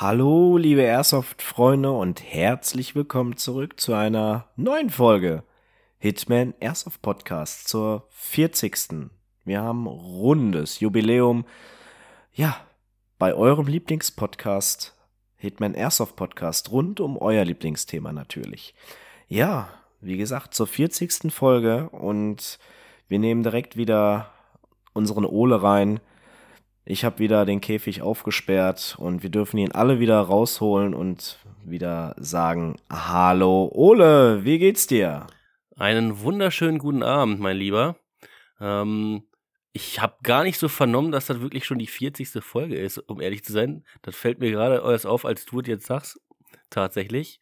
Hallo, liebe Airsoft-Freunde und herzlich willkommen zurück zu einer neuen Folge Hitman Airsoft Podcast zur 40. Wir haben rundes Jubiläum. Ja, bei eurem Lieblingspodcast Hitman Airsoft Podcast rund um euer Lieblingsthema natürlich. Ja, wie gesagt, zur 40. Folge und wir nehmen direkt wieder unseren Ole rein. Ich habe wieder den Käfig aufgesperrt und wir dürfen ihn alle wieder rausholen und wieder sagen, hallo Ole, wie geht's dir? Einen wunderschönen guten Abend, mein Lieber. Ähm, ich habe gar nicht so vernommen, dass das wirklich schon die 40. Folge ist, um ehrlich zu sein. Das fällt mir gerade erst auf, als du es jetzt sagst. Tatsächlich.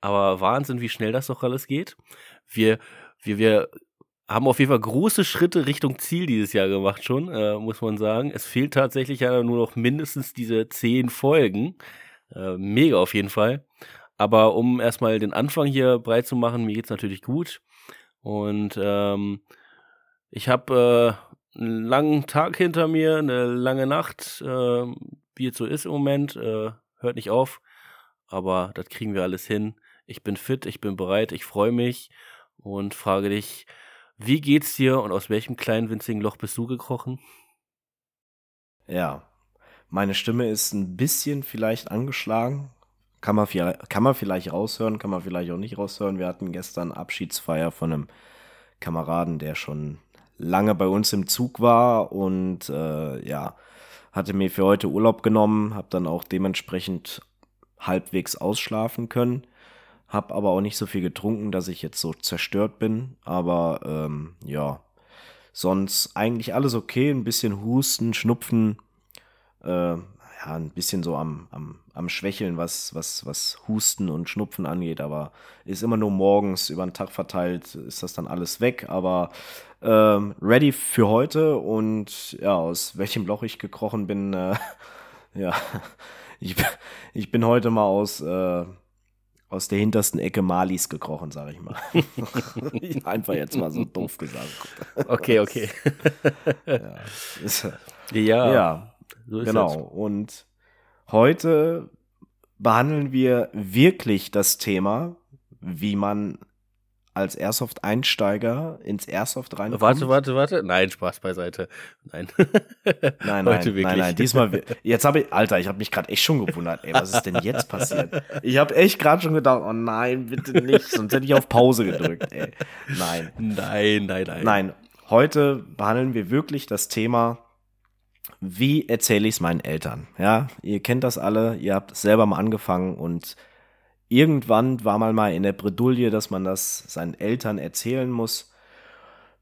Aber Wahnsinn, wie schnell das doch alles geht. Wir, wir, wir haben auf jeden Fall große Schritte Richtung Ziel dieses Jahr gemacht schon, äh, muss man sagen. Es fehlt tatsächlich ja nur noch mindestens diese zehn Folgen. Äh, mega auf jeden Fall. Aber um erstmal den Anfang hier breit zu machen, mir geht's natürlich gut. Und ähm, ich habe äh, einen langen Tag hinter mir, eine lange Nacht, äh, wie es so ist im Moment. Äh, hört nicht auf. Aber das kriegen wir alles hin. Ich bin fit, ich bin bereit, ich freue mich und frage dich, wie geht's dir und aus welchem kleinen winzigen Loch bist du gekrochen? Ja, meine Stimme ist ein bisschen vielleicht angeschlagen. Kann man, kann man vielleicht raushören, kann man vielleicht auch nicht raushören. Wir hatten gestern Abschiedsfeier von einem Kameraden, der schon lange bei uns im Zug war und äh, ja, hatte mir für heute Urlaub genommen, habe dann auch dementsprechend halbwegs ausschlafen können. Hab aber auch nicht so viel getrunken, dass ich jetzt so zerstört bin. Aber ähm, ja, sonst eigentlich alles okay. Ein bisschen Husten, Schnupfen, äh, ja, ein bisschen so am, am, am Schwächeln, was, was, was Husten und Schnupfen angeht. Aber ist immer nur morgens über den Tag verteilt, ist das dann alles weg. Aber ähm, ready für heute und ja, aus welchem Loch ich gekrochen bin, äh, ja, ich, ich bin heute mal aus. Äh, aus der hintersten Ecke Malis gekrochen, sag ich mal. Einfach jetzt mal so doof gesagt. Okay, okay. ja, ja, ja so genau. Das. Und heute behandeln wir wirklich das Thema, wie man als Airsoft-Einsteiger ins Airsoft reinkommt. Warte, warte, warte. Nein, Spaß beiseite. Nein. nein, nein, nein, nein. Diesmal, jetzt habe ich, Alter, ich habe mich gerade echt schon gewundert, ey, was ist denn jetzt passiert? Ich habe echt gerade schon gedacht, oh nein, bitte nicht, sonst hätte ich auf Pause gedrückt, ey. Nein. Nein, nein, nein. Nein, heute behandeln wir wirklich das Thema, wie erzähle ich es meinen Eltern? Ja, ihr kennt das alle, ihr habt es selber mal angefangen und irgendwann war man mal in der Bredouille, dass man das seinen Eltern erzählen muss.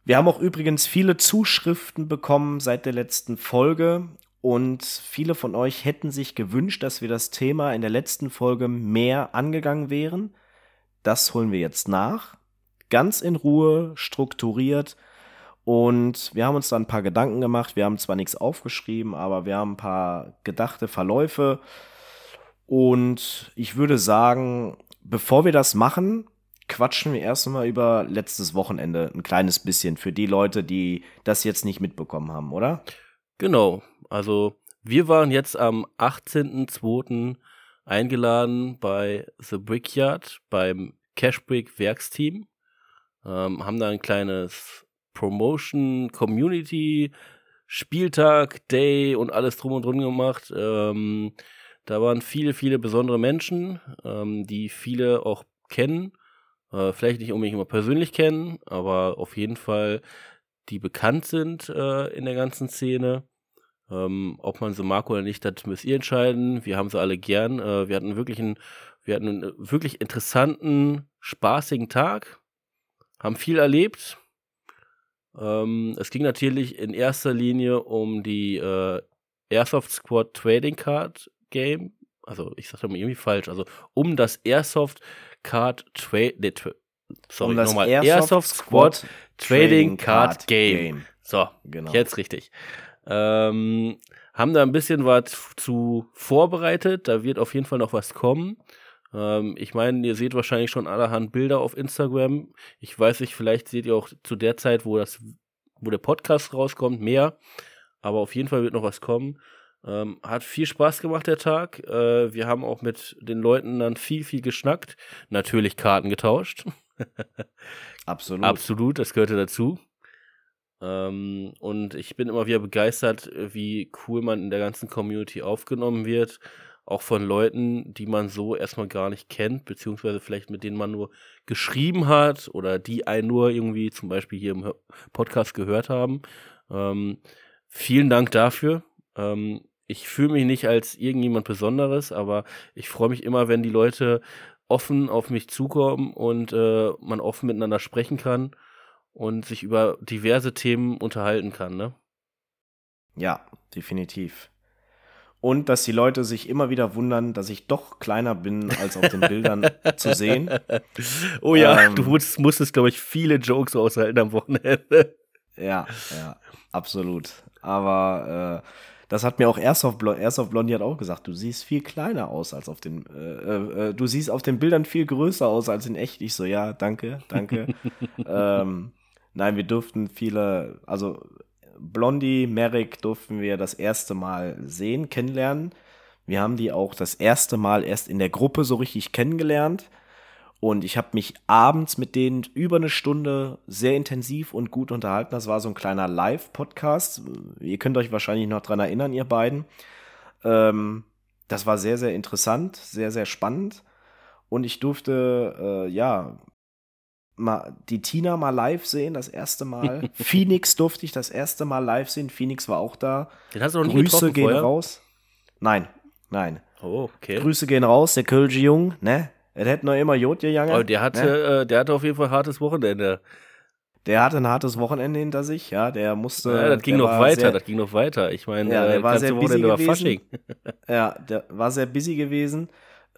Wir haben auch übrigens viele Zuschriften bekommen seit der letzten Folge und viele von euch hätten sich gewünscht, dass wir das Thema in der letzten Folge mehr angegangen wären. Das holen wir jetzt nach. Ganz in Ruhe, strukturiert. Und wir haben uns da ein paar Gedanken gemacht. Wir haben zwar nichts aufgeschrieben, aber wir haben ein paar gedachte Verläufe und ich würde sagen, bevor wir das machen, quatschen wir erst mal über letztes Wochenende ein kleines bisschen für die Leute, die das jetzt nicht mitbekommen haben, oder? Genau. Also wir waren jetzt am 18.02. eingeladen bei The Brickyard beim Cashbrick Werksteam. Ähm, haben da ein kleines Promotion, Community, Spieltag, Day und alles drum und drum gemacht. Ähm, da waren viele, viele besondere Menschen, ähm, die viele auch kennen. Äh, vielleicht nicht unbedingt immer persönlich kennen, aber auf jeden Fall, die bekannt sind äh, in der ganzen Szene. Ähm, ob man sie mag oder nicht, das müsst ihr entscheiden. Wir haben sie alle gern. Äh, wir hatten wirklich einen, wir hatten einen wirklich interessanten, spaßigen Tag. Haben viel erlebt. Ähm, es ging natürlich in erster Linie um die äh, Airsoft Squad Trading Card Game, also ich sag da mal irgendwie falsch, also um das Airsoft Card Trade, nee, tra sorry, um nochmal, Airsoft, Airsoft Squad, Squad Trading Card, Card Game. Game. So, genau. jetzt richtig. Ähm, haben da ein bisschen was zu vorbereitet, da wird auf jeden Fall noch was kommen. Ähm, ich meine, ihr seht wahrscheinlich schon allerhand Bilder auf Instagram. Ich weiß nicht, vielleicht seht ihr auch zu der Zeit, wo das, wo der Podcast rauskommt, mehr. Aber auf jeden Fall wird noch was kommen. Ähm, hat viel Spaß gemacht, der Tag. Äh, wir haben auch mit den Leuten dann viel, viel geschnackt. Natürlich Karten getauscht. Absolut. Absolut, das gehörte dazu. Ähm, und ich bin immer wieder begeistert, wie cool man in der ganzen Community aufgenommen wird. Auch von Leuten, die man so erstmal gar nicht kennt, beziehungsweise vielleicht mit denen man nur geschrieben hat oder die einen nur irgendwie zum Beispiel hier im Podcast gehört haben. Ähm, vielen Dank dafür. Ähm, ich fühle mich nicht als irgendjemand Besonderes, aber ich freue mich immer, wenn die Leute offen auf mich zukommen und äh, man offen miteinander sprechen kann und sich über diverse Themen unterhalten kann, ne? Ja, definitiv. Und dass die Leute sich immer wieder wundern, dass ich doch kleiner bin, als auf den Bildern zu sehen. Oh ja, ähm, du musstest, musstest glaube ich, viele Jokes aushalten am Wochenende. Ja, ja, absolut. Aber äh, das hat mir auch erst auf, erst auf Blondie hat auch gesagt, du siehst viel kleiner aus als auf den, äh, äh, äh, du siehst auf den Bildern viel größer aus als in echt. Ich so, ja, danke, danke. ähm, nein, wir durften viele, also Blondie, Merrick durften wir das erste Mal sehen, kennenlernen. Wir haben die auch das erste Mal erst in der Gruppe so richtig kennengelernt. Und ich habe mich abends mit denen über eine Stunde sehr intensiv und gut unterhalten. Das war so ein kleiner Live-Podcast. Ihr könnt euch wahrscheinlich noch dran erinnern, ihr beiden. Ähm, das war sehr, sehr interessant, sehr, sehr spannend. Und ich durfte, äh, ja, mal die Tina mal live sehen, das erste Mal. Phoenix durfte ich das erste Mal live sehen. Phoenix war auch da. Den hast du noch Grüße gehen vorher? raus. Nein, nein. Oh, okay. Grüße gehen raus, der Kölsche Jung, ne? Er hätte noch immer Jod gegangen. Oh, der hatte, ne? äh, der hatte auf jeden Fall ein hartes Wochenende. Der hatte ein hartes Wochenende hinter sich, ja. Der musste. Ja, das ging noch weiter, sehr, das ging noch weiter. Ich meine, Ja, der äh, war sehr busy Wochenende gewesen. Fasching. Ja, der war sehr busy gewesen.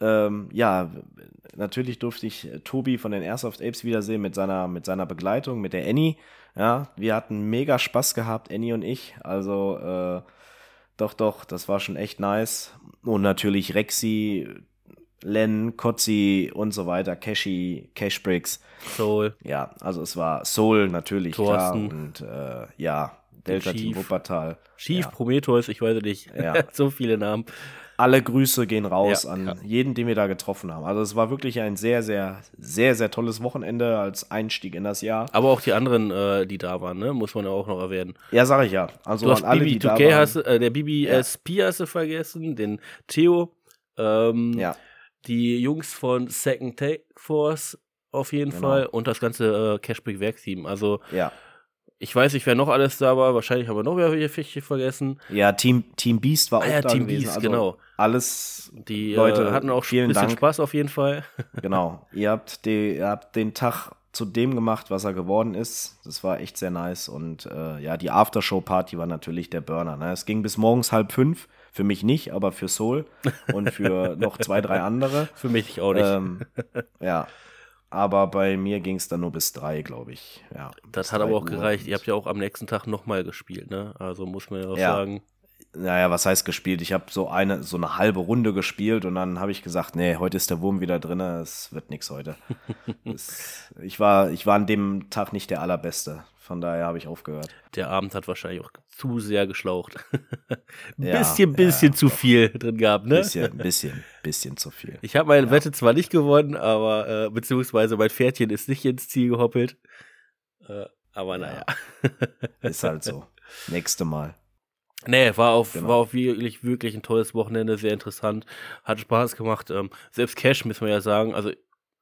Ähm, ja, natürlich durfte ich äh, Tobi von den Airsoft Apes wiedersehen mit seiner, mit seiner Begleitung, mit der Annie. Ja, wir hatten mega Spaß gehabt, Annie und ich. Also, äh, doch, doch, das war schon echt nice. Und natürlich Rexy, Len, Kotzi und so weiter, Cashy, Cashbricks. Soul. Ja, also es war Soul natürlich, Thorsten. klar. Und äh, ja, Delta Team. Wuppertal. Schief, Ja. Prometheus, ich weiß es nicht. Ja. so viele Namen. alle Grüße gehen raus Ja, an ja. jeden, den wir da getroffen haben. Also es war wirklich ein sehr, sehr, sehr, sehr tolles Wochenende als Einstieg in das Jahr. Aber auch die anderen, äh, die da waren, ne? muss man ja auch noch erwähnen. Ja, sag ich ja. Also Du hast an alle, die da BB2K, waren. hast, äh, der BBSP hast du vergessen, den Theo, ähm, ja, die Jungs von Second Take Force auf jeden Genau. Fall und das ganze äh, Cashback Werkteam. Also ja. ich weiß nicht, wer noch alles da war. Wahrscheinlich haben wir noch wer Fichte vergessen. Ja, Team, Team Beast war auch Ah ja, da Team gewesen. Beast, also genau. Alles, Die Leute, äh, hatten auch ein vielen bisschen Dank. Spaß auf jeden Fall. genau. Ihr habt, die, ihr habt den Tag zu dem gemacht, was er geworden ist. Das war echt sehr nice. Und äh, ja, die Aftershow-Party war natürlich der Burner. Ne? Es ging bis morgens halb fünf. Für mich nicht, aber für Soul und für noch zwei, drei andere. Für mich auch nicht. Ähm, ja. Aber bei mir ging es dann nur bis drei, glaube ich. Ja, das hat aber auch Uhr. gereicht. Ihr habt ja auch am nächsten Tag nochmal gespielt, ne? Also muss man ja auch Ja. sagen. Naja, was heißt gespielt? Ich habe so eine, so eine halbe Runde gespielt und dann habe ich gesagt, nee, heute ist der Wurm wieder drin, es wird nichts heute. das, ich, war, ich war an dem Tag nicht der Allerbeste. Von daher habe ich aufgehört. Der Abend hat wahrscheinlich auch zu sehr geschlaucht. Ja, bisschen, ja, bisschen ja, zu viel drin gehabt, ne? Bisschen, bisschen, bisschen zu viel. Ich habe meine Wette zwar nicht gewonnen, aber äh, beziehungsweise mein Pferdchen ist nicht ins Ziel gehoppelt. Äh, aber naja. Ist halt so. Nächste Mal. Nee, war auf, Genau. war auf wirklich, wirklich ein tolles Wochenende, sehr interessant. Hat Spaß gemacht. Ähm, selbst Cash, müssen wir ja sagen. Also,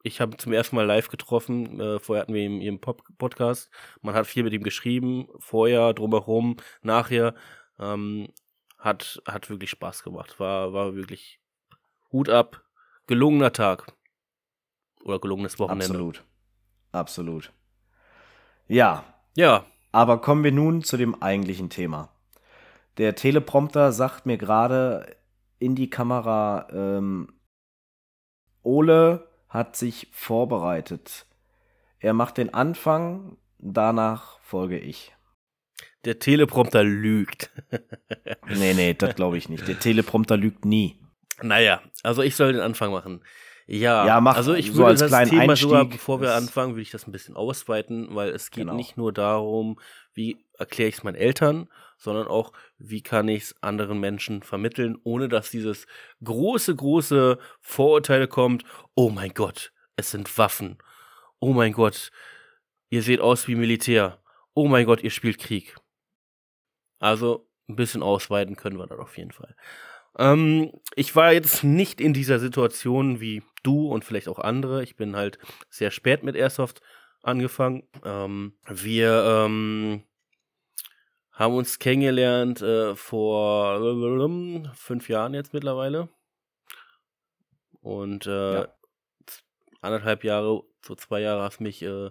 ich habe zum ersten Mal live getroffen. Äh, vorher hatten wir ihn im Podcast. Man hat viel mit ihm geschrieben. Vorher, drumherum, nachher. Ähm, hat, hat wirklich Spaß gemacht. War, war wirklich Hut ab. Gelungener Tag. Oder gelungenes Wochenende. Absolut. Absolut. Ja, Ja, Aber kommen wir nun zu dem eigentlichen Thema. Der Teleprompter sagt mir gerade in die Kamera, ähm, Ole hat sich vorbereitet. Er macht den Anfang, danach folge ich. der Teleprompter lügt. Nee, nee, das glaube ich nicht. Der Teleprompter lügt nie. Naja, also ich soll den Anfang machen. Ja, Ja, mach also ich so würde als das kleinen Thema sogar, Einstieg. bevor wir anfangen, würde ich das ein bisschen ausweiten, weil es geht Genau. nicht nur darum, wie erkläre ich es meinen Eltern, sondern auch, wie kann ich es anderen Menschen vermitteln, ohne dass dieses große, große Vorurteile kommt, oh mein Gott, es sind Waffen. Oh mein Gott, ihr seht aus wie Militär. Oh mein Gott, ihr spielt Krieg. Also ein bisschen ausweiten können wir dann auf jeden Fall. Ähm, ich war jetzt nicht in dieser Situation wie du und vielleicht auch andere. Ich bin halt sehr spät mit Airsoft angefangen. Ähm, wir ähm, haben uns kennengelernt äh, vor fünf Jahren jetzt mittlerweile. Und äh, ja. anderthalb Jahre, so zwei Jahre hast mich äh,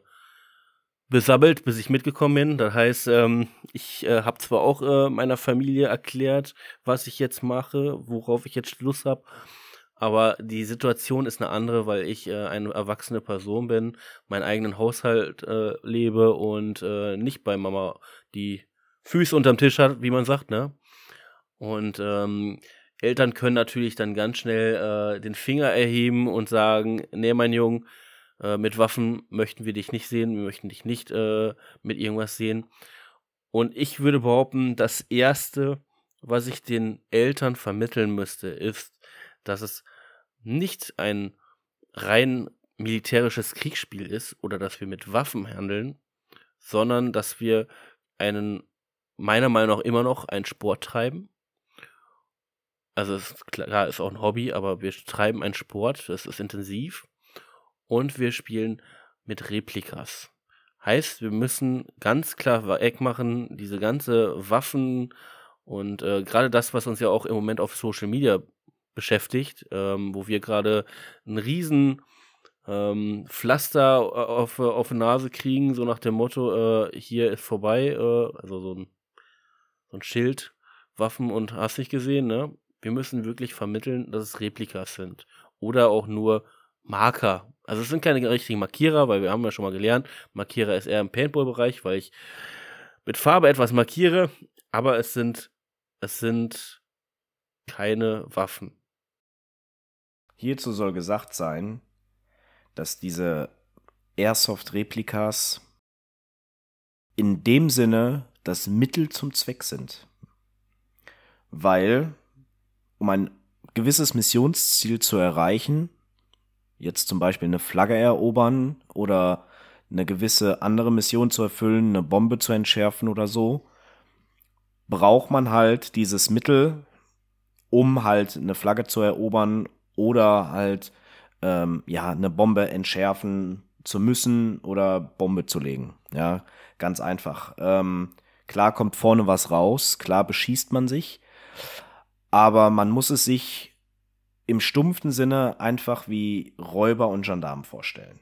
besabbelt, bis ich mitgekommen bin. Das heißt, ähm, ich äh, habe zwar auch äh, meiner Familie erklärt, was ich jetzt mache, worauf ich jetzt Schluss habe, aber die Situation ist eine andere, weil ich äh, eine erwachsene Person bin, meinen eigenen Haushalt äh, lebe und äh, nicht bei Mama die Füße unterm Tisch hat, wie man sagt, ne? Und ähm, Eltern können natürlich dann ganz schnell äh, den Finger erheben und sagen, nee, mein Junge, äh, mit Waffen möchten wir dich nicht sehen, wir möchten dich nicht äh, mit irgendwas sehen. Und ich würde behaupten, das Erste, was ich den Eltern vermitteln müsste, ist, dass es nicht ein rein militärisches Kriegsspiel ist oder dass wir mit Waffen handeln, sondern dass wir einen, meiner Meinung nach immer noch einen Sport treiben. Also ist klar, ist auch ein Hobby, aber wir treiben einen Sport, das ist intensiv und wir spielen mit Replikas. Heißt, wir müssen ganz klar Eck machen, diese ganze Waffen und äh, gerade das, was uns ja auch im Moment auf Social Media beschäftigt, ähm, wo wir gerade einen riesen ähm, Pflaster auf, auf die Nase kriegen, so nach dem Motto, äh, hier ist vorbei, äh, also so ein, so ein Schild, Waffen und hast nicht gesehen, ne? Wir müssen wirklich vermitteln, dass es Replikas sind. Oder auch nur Marker. Also es sind keine richtigen Markierer, weil wir haben ja schon mal gelernt, Markierer ist eher im Paintball-Bereich, weil ich mit Farbe etwas markiere, aber es sind, es sind keine Waffen. Hierzu soll gesagt sein, dass diese Airsoft-Replikas in dem Sinne das Mittel zum Zweck sind. Weil, um ein gewisses Missionsziel zu erreichen, jetzt zum Beispiel eine Flagge erobern oder eine gewisse andere Mission zu erfüllen, eine Bombe zu entschärfen oder so, braucht man halt dieses Mittel, um halt eine Flagge zu erobern oder halt ähm, ja eine Bombe entschärfen zu müssen oder Bombe zu legen. Ja, ganz einfach. Ähm, klar kommt vorne was raus, klar beschießt man sich, aber man muss es sich im stumpfen Sinne einfach wie Räuber und Gendarmen vorstellen.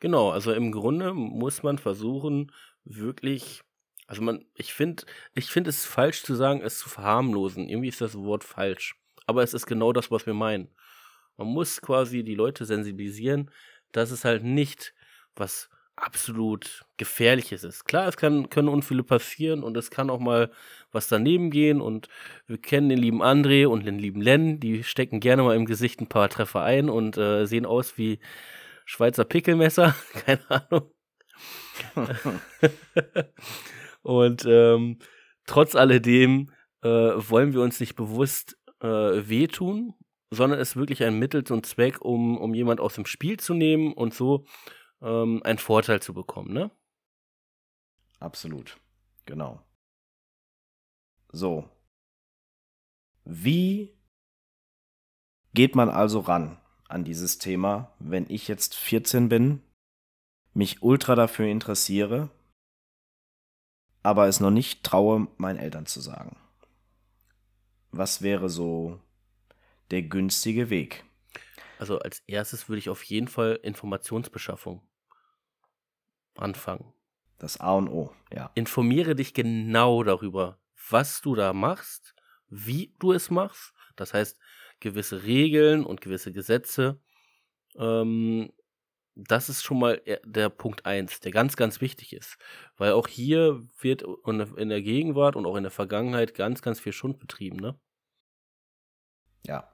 Genau, also im Grunde muss man versuchen, wirklich, also man, ich finde, ich finde es falsch zu sagen, es zu verharmlosen. Irgendwie ist das Wort falsch. Aber es ist genau das, was wir meinen. Man muss quasi die Leute sensibilisieren, dass es halt nicht was absolut Gefährliches ist. Klar, es kann, können Unfälle passieren und es kann auch mal was daneben gehen und wir kennen den lieben André und den lieben Len, die stecken gerne mal im Gesicht ein paar Treffer ein und äh, sehen aus wie Schweizer Pickelmesser, keine Ahnung. und ähm, trotz alledem äh, wollen wir uns nicht bewusst äh, wehtun, sondern es ist wirklich ein Mittel zum Zweck, um, um jemand aus dem Spiel zu nehmen und so ähm, einen Vorteil zu bekommen, ne? Absolut. Genau. So. Wie geht man also ran an dieses Thema, wenn ich jetzt 14 bin, mich ultra dafür interessiere, aber es noch nicht traue, meinen Eltern zu sagen? Was wäre so der günstige Weg? Also als erstes würde ich auf jeden Fall Informationsbeschaffung anfangen. Das A und O, ja. Informiere dich genau darüber, was du da machst, wie du es machst. Das heißt, gewisse Regeln und gewisse Gesetze. Ähm, das ist schon mal der Punkt eins, der ganz, ganz wichtig ist. Weil auch hier wird in der Gegenwart und auch in der Vergangenheit ganz, ganz viel Schund betrieben, ne? Ja.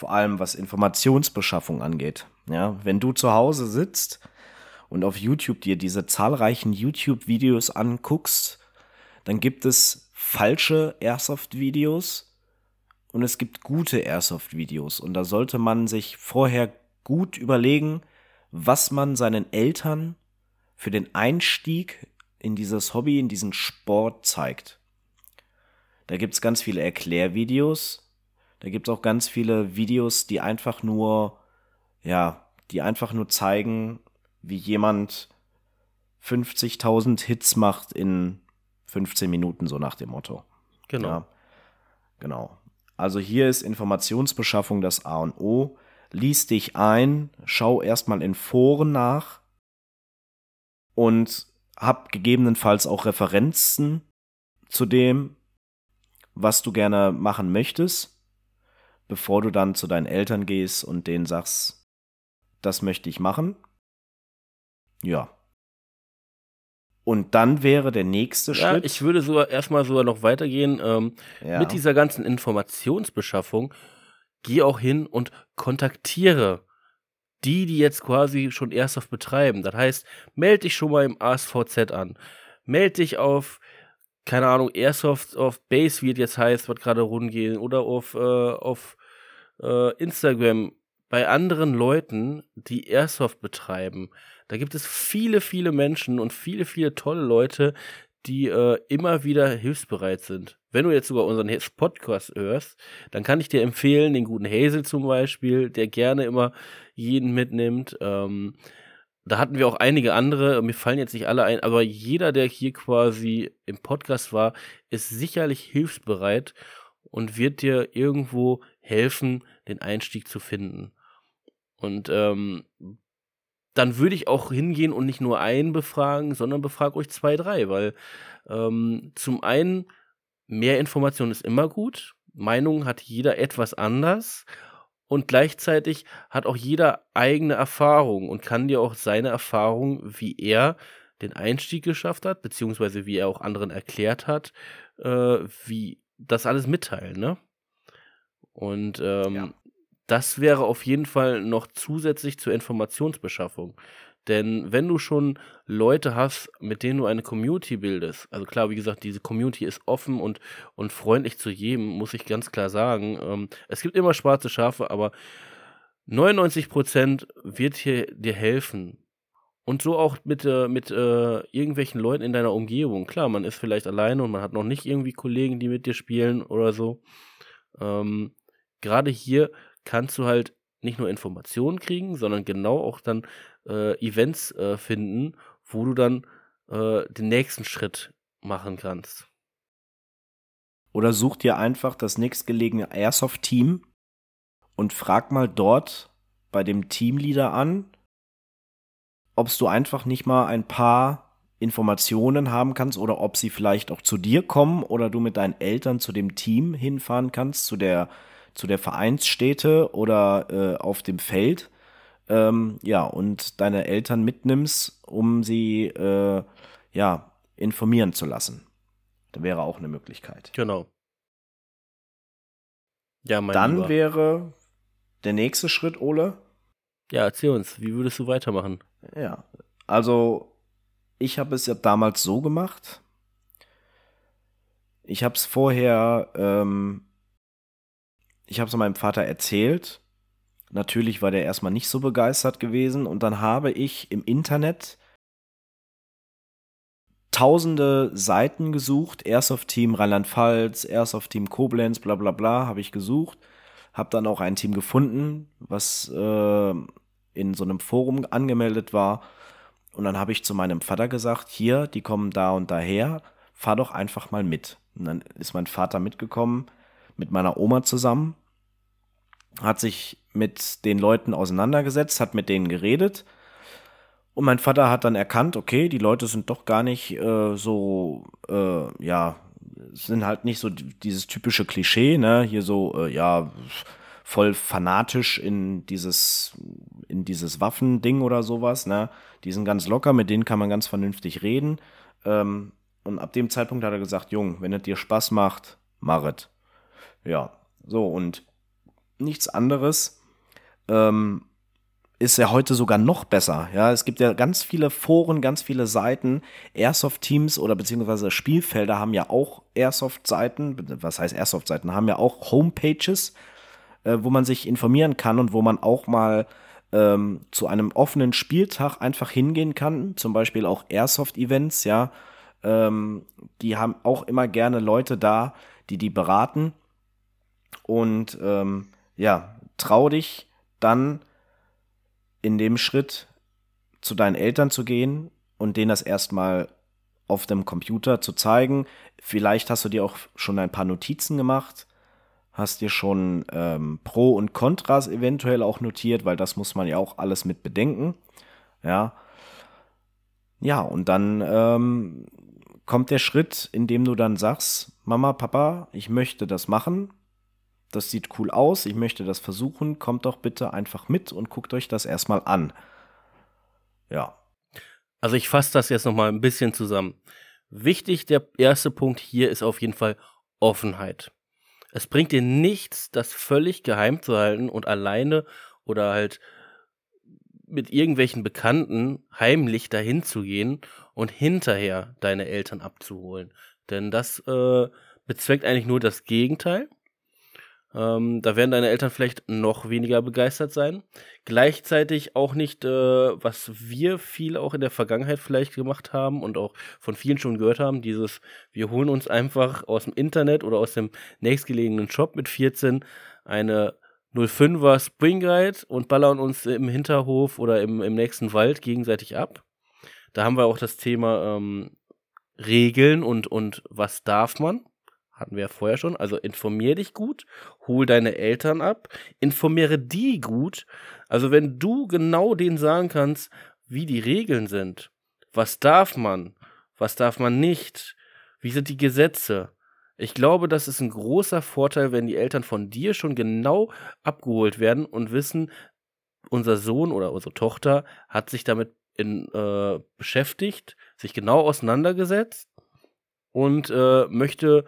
Vor allem was Informationsbeschaffung angeht. Ja, wenn du zu Hause sitzt und auf YouTube dir diese zahlreichen YouTube-Videos anguckst, dann gibt es falsche Airsoft-Videos und es gibt gute Airsoft-Videos. Und da sollte man sich vorher gut überlegen, was man seinen Eltern für den Einstieg in dieses Hobby, in diesen Sport zeigt. Da gibt es ganz viele Erklärvideos. Da gibt es auch ganz viele Videos, die einfach nur, ja, die einfach nur zeigen, wie jemand 50.000 Hits macht in 15 Minuten, so nach dem Motto. Genau. Ja, genau. Also hier ist Informationsbeschaffung das A und O. Lies dich ein, schau erstmal in Foren nach und hab gegebenenfalls auch Referenzen zu dem, was du gerne machen möchtest, bevor du dann zu deinen Eltern gehst und denen sagst, das möchte ich machen. Ja. Und dann wäre der nächste Ja, Schritt. ich würde sogar erstmal sogar noch weitergehen. Ähm, ja. Mit dieser ganzen Informationsbeschaffung geh auch hin und kontaktiere die, die jetzt quasi schon Airsoft betreiben. Das heißt, melde dich schon mal im ASVZ an. Melde dich auf, keine Ahnung, Airsoft auf Base, wie es jetzt heißt, was gerade rumgehen, oder auf, äh, auf äh, Instagram bei anderen Leuten, die Airsoft betreiben. Da gibt es viele, viele Menschen und viele, viele tolle Leute, die äh, immer wieder hilfsbereit sind. Wenn du jetzt sogar unseren Podcast hörst, dann kann ich dir empfehlen, den guten Hazel zum Beispiel, der gerne immer jeden mitnimmt. Ähm, da hatten wir auch einige andere, mir fallen jetzt nicht alle ein, aber jeder, der hier quasi im Podcast war, ist sicherlich hilfsbereit und wird dir irgendwo helfen, den Einstieg zu finden. Und ähm, dann würde ich auch hingehen und nicht nur einen befragen, sondern befrag euch zwei, drei, weil ähm, zum einen mehr Information ist immer gut. Meinung hat jeder etwas anders und gleichzeitig hat auch jeder eigene Erfahrung und kann dir auch seine Erfahrung, wie er den Einstieg geschafft hat, beziehungsweise wie er auch anderen erklärt hat, äh, wie das alles mitteilen, ne? Und ähm, Ja. das wäre auf jeden Fall noch zusätzlich zur Informationsbeschaffung. Denn wenn du schon Leute hast, mit denen du eine Community bildest, also klar, wie gesagt, diese Community ist offen und, und freundlich zu jedem, muss ich ganz klar sagen. Ähm, es gibt immer schwarze Schafe, aber 99% wird hier dir helfen. Und so auch mit, äh, mit äh, irgendwelchen Leuten in deiner Umgebung. Klar, man ist vielleicht alleine und man hat noch nicht irgendwie Kollegen, die mit dir spielen oder so. Ähm, Gerade hier kannst du halt nicht nur Informationen kriegen, sondern genau auch dann äh, Events äh, finden, wo du dann äh, den nächsten Schritt machen kannst. Oder such dir einfach das nächstgelegene Airsoft-Team und frag mal dort bei dem Teamleader an, ob du einfach nicht mal ein paar Informationen haben kannst oder ob sie vielleicht auch zu dir kommen oder du mit deinen Eltern zu dem Team hinfahren kannst, zu der, zu der Vereinsstätte oder äh, auf dem Feld. Ähm, ja, und deine Eltern mitnimmst, um sie äh, ja, informieren zu lassen. Das wäre auch eine Möglichkeit. Genau. Ja, mein Dann Lieber. wäre der nächste Schritt, Ole. Ja, erzähl uns, wie würdest du weitermachen? Ja, also ich habe es ja damals so gemacht. Ich habe es vorher, ähm, ich habe es meinem Vater erzählt. Natürlich war der erstmal nicht so begeistert gewesen und dann habe ich im Internet tausende Seiten gesucht, Airsoft Team Rheinland-Pfalz, Airsoft Team Koblenz, bla bla bla, habe ich gesucht. Habe dann auch ein Team gefunden, was äh, in so einem Forum angemeldet war. Und dann habe ich zu meinem Vater gesagt, hier, die kommen da und daher, fahr doch einfach mal mit. Und dann ist mein Vater mitgekommen, mit meiner Oma zusammen, hat sich mit den Leuten auseinandergesetzt, hat mit denen geredet. Und mein Vater hat dann erkannt, okay, die Leute sind doch gar nicht äh, so, äh, ja, sind halt nicht so dieses typische Klischee, ne, hier so, äh, ja, voll fanatisch in dieses, in dieses Waffending oder sowas, ne, die sind ganz locker, mit denen kann man ganz vernünftig reden. Ähm, und ab dem Zeitpunkt hat er gesagt, Jung, wenn es dir Spaß macht, mach es. Ja, so und nichts anderes. Ähm, ist ja heute sogar noch besser. Ja, es gibt ja ganz viele Foren, ganz viele Seiten. Airsoft-Teams oder beziehungsweise Spielfelder haben ja auch Airsoft-Seiten. Was heißt Airsoft-Seiten? Haben ja auch Homepages, äh, wo man sich informieren kann und wo man auch mal ähm, zu einem offenen Spieltag einfach hingehen kann. Zum Beispiel auch Airsoft-Events, ja. Ähm, die haben auch immer gerne Leute da, die die beraten. Und ähm, ja, trau dich dann in dem Schritt zu deinen Eltern zu gehen und denen das erstmal auf dem Computer zu zeigen. Vielleicht hast du dir auch schon ein paar Notizen gemacht, hast dir schon ähm, Pro und Kontras eventuell auch notiert, weil das muss man ja auch alles mit bedenken. Ja. Ja, und dann ähm, kommt der Schritt, in dem du dann sagst, Mama, Papa, ich möchte das machen das sieht cool aus, ich möchte das versuchen, kommt doch bitte einfach mit und guckt euch das erstmal an. Ja. Also ich fasse das jetzt nochmal ein bisschen zusammen. Wichtig, der erste Punkt hier ist auf jeden Fall Offenheit. Es bringt dir nichts, das völlig geheim zu halten und alleine oder halt mit irgendwelchen Bekannten heimlich dahin zu gehen und hinterher deine Eltern abzuholen. Denn das äh, bezweckt eigentlich nur das Gegenteil. Ähm, da werden deine Eltern vielleicht noch weniger begeistert sein. Gleichzeitig auch nicht, äh, was wir viel auch in der Vergangenheit vielleicht gemacht haben und auch von vielen schon gehört haben, dieses, wir holen uns einfach aus dem Internet oder aus dem nächstgelegenen Shop mit 14 eine 05er Spring Guide und ballern uns im Hinterhof oder im, im nächsten Wald gegenseitig ab. Da haben wir auch das Thema ähm, Regeln und, und was darf man hatten wir ja vorher schon. Also informier dich gut, hol deine Eltern ab, informiere die gut. Also wenn du genau denen sagen kannst, wie die Regeln sind, was darf man, was darf man nicht, wie sind die Gesetze. Ich glaube, das ist ein großer Vorteil, wenn die Eltern von dir schon genau abgeholt werden und wissen, unser Sohn oder unsere Tochter hat sich damit in, äh, beschäftigt, sich genau auseinandergesetzt und äh, möchte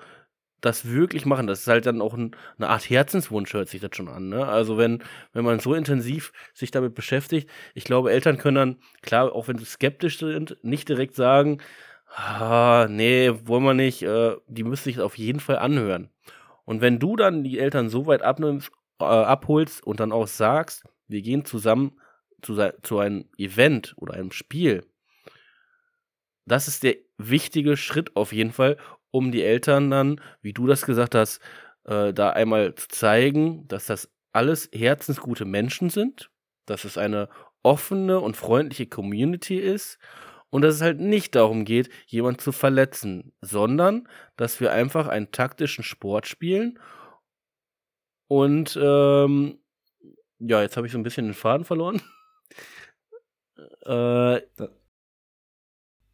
das wirklich machen. Das ist halt dann auch ein, eine Art Herzenswunsch, hört sich das schon an. Ne? Also wenn, wenn man so intensiv sich damit beschäftigt, ich glaube, Eltern können dann, klar, auch wenn sie skeptisch sind, nicht direkt sagen, ah, nee, wollen wir nicht, äh, die müssen sich auf jeden Fall anhören. Und wenn du dann die Eltern so weit abnimmst, äh, abholst und dann auch sagst, wir gehen zusammen zu, zu einem Event oder einem Spiel, das ist der wichtige Schritt auf jeden Fall, um die Eltern dann, wie du das gesagt hast, äh, da einmal zu zeigen, dass das alles herzensgute Menschen sind, dass es eine offene und freundliche Community ist und dass es halt nicht darum geht, jemanden zu verletzen, sondern dass wir einfach einen taktischen Sport spielen und ähm, ja, jetzt habe ich so ein bisschen den Faden verloren. äh,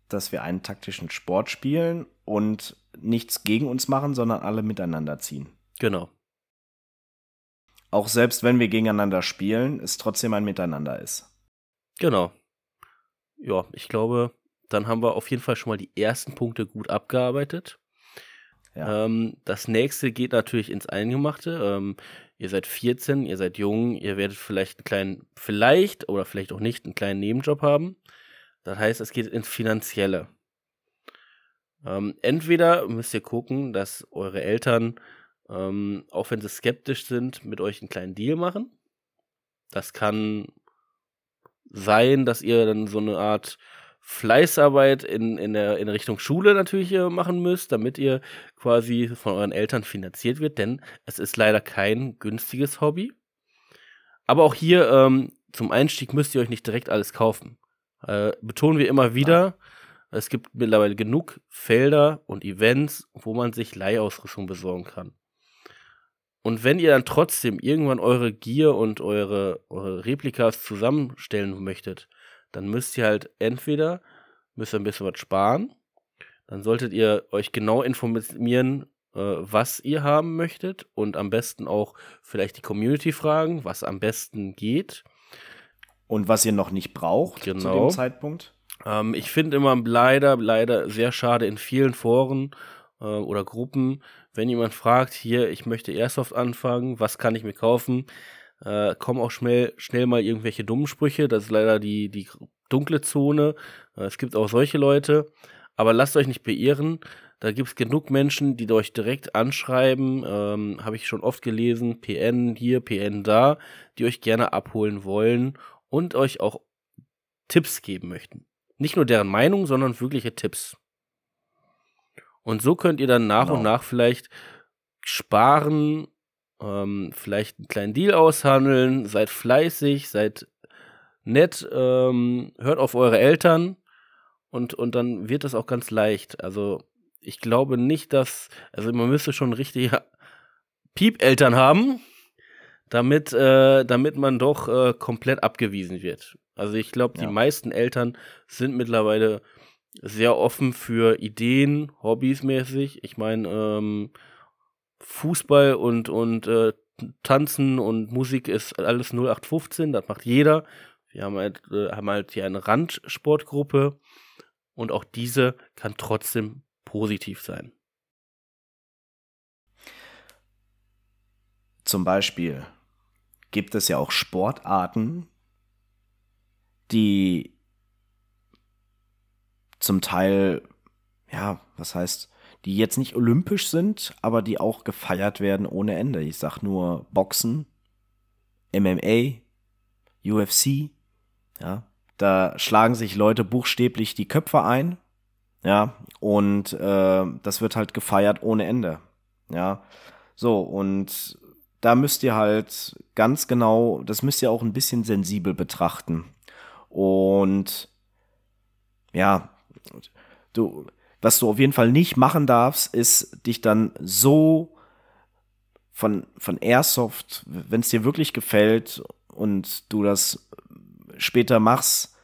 dass wir einen taktischen Sport spielen und nichts gegen uns machen, sondern alle miteinander ziehen. Genau. Auch selbst wenn wir gegeneinander spielen, es trotzdem ein Miteinander ist. Genau. Ja, ich glaube, dann haben wir auf jeden Fall schon mal die ersten Punkte gut abgearbeitet. Ja. Ähm, das nächste geht natürlich ins Eingemachte. Ähm, ihr seid 14, ihr seid jung, ihr werdet vielleicht einen kleinen, vielleicht oder vielleicht auch nicht, einen kleinen Nebenjob haben. Das heißt, es geht ins Finanzielle. Ähm, entweder müsst ihr gucken, dass eure Eltern, ähm, auch wenn sie skeptisch sind, mit euch einen kleinen Deal machen. Das kann sein, dass ihr dann so eine Art Fleißarbeit in, in, der, in Richtung Schule natürlich äh, machen müsst, damit ihr quasi von euren Eltern finanziert wird, denn es ist leider kein günstiges Hobby. Aber auch hier ähm, zum Einstieg müsst ihr euch nicht direkt alles kaufen. Äh, betonen wir immer wieder, ja es gibt mittlerweile genug Felder und Events, wo man sich Leihausrüstung besorgen kann. Und wenn ihr dann trotzdem irgendwann eure Gear und eure, eure Replikas zusammenstellen möchtet, dann müsst ihr halt entweder müsst ihr ein bisschen was sparen, dann solltet ihr euch genau informieren, äh, was ihr haben möchtet und am besten auch vielleicht die Community fragen, was am besten geht. Und was ihr noch nicht braucht genau. zu dem Zeitpunkt. Ähm, ich finde immer leider, leider sehr schade in vielen Foren äh, oder Gruppen, wenn jemand fragt, hier, ich möchte Airsoft anfangen, was kann ich mir kaufen? äh, kommen auch schnell, schnell mal irgendwelche dummen Sprüche. Das ist leider die, die dunkle Zone. Äh, es gibt auch solche Leute. Aber lasst euch nicht beirren. Da gibt es genug Menschen, die euch direkt anschreiben. Ähm, Habe ich schon oft gelesen. PN hier, PN da, die euch gerne abholen wollen und euch auch Tipps geben möchten. Nicht nur deren Meinung, sondern wirkliche Tipps. Und so könnt ihr dann nach genau. und nach vielleicht sparen, ähm, vielleicht einen kleinen Deal aushandeln, seid fleißig, seid nett, ähm, hört auf eure Eltern und, und dann wird das auch ganz leicht. Also ich glaube nicht, dass, also man müsste schon richtige Piep-Eltern haben, damit, äh, damit man doch äh, komplett abgewiesen wird. Also ich glaube, die ja. meisten Eltern sind mittlerweile sehr offen für Ideen, Hobbys mäßig. Ich meine, ähm, Fußball und, und äh, Tanzen und Musik ist alles 0815, das macht jeder. Wir haben halt, äh, haben halt hier eine Randsportgruppe und auch diese kann trotzdem positiv sein. Zum Beispiel gibt es ja auch Sportarten, die zum Teil, ja, was heißt, die jetzt nicht olympisch sind, aber die auch gefeiert werden ohne Ende. Ich sag nur Boxen, MMA, UFC, ja, da schlagen sich Leute buchstäblich die Köpfe ein, ja, und äh, das wird halt gefeiert ohne Ende, ja. So, und da müsst ihr halt ganz genau, das müsst ihr auch ein bisschen sensibel betrachten. Und ja, du, was du auf jeden Fall nicht machen darfst, ist dich dann so von, von Airsoft, wenn es dir wirklich gefällt und du das später machst,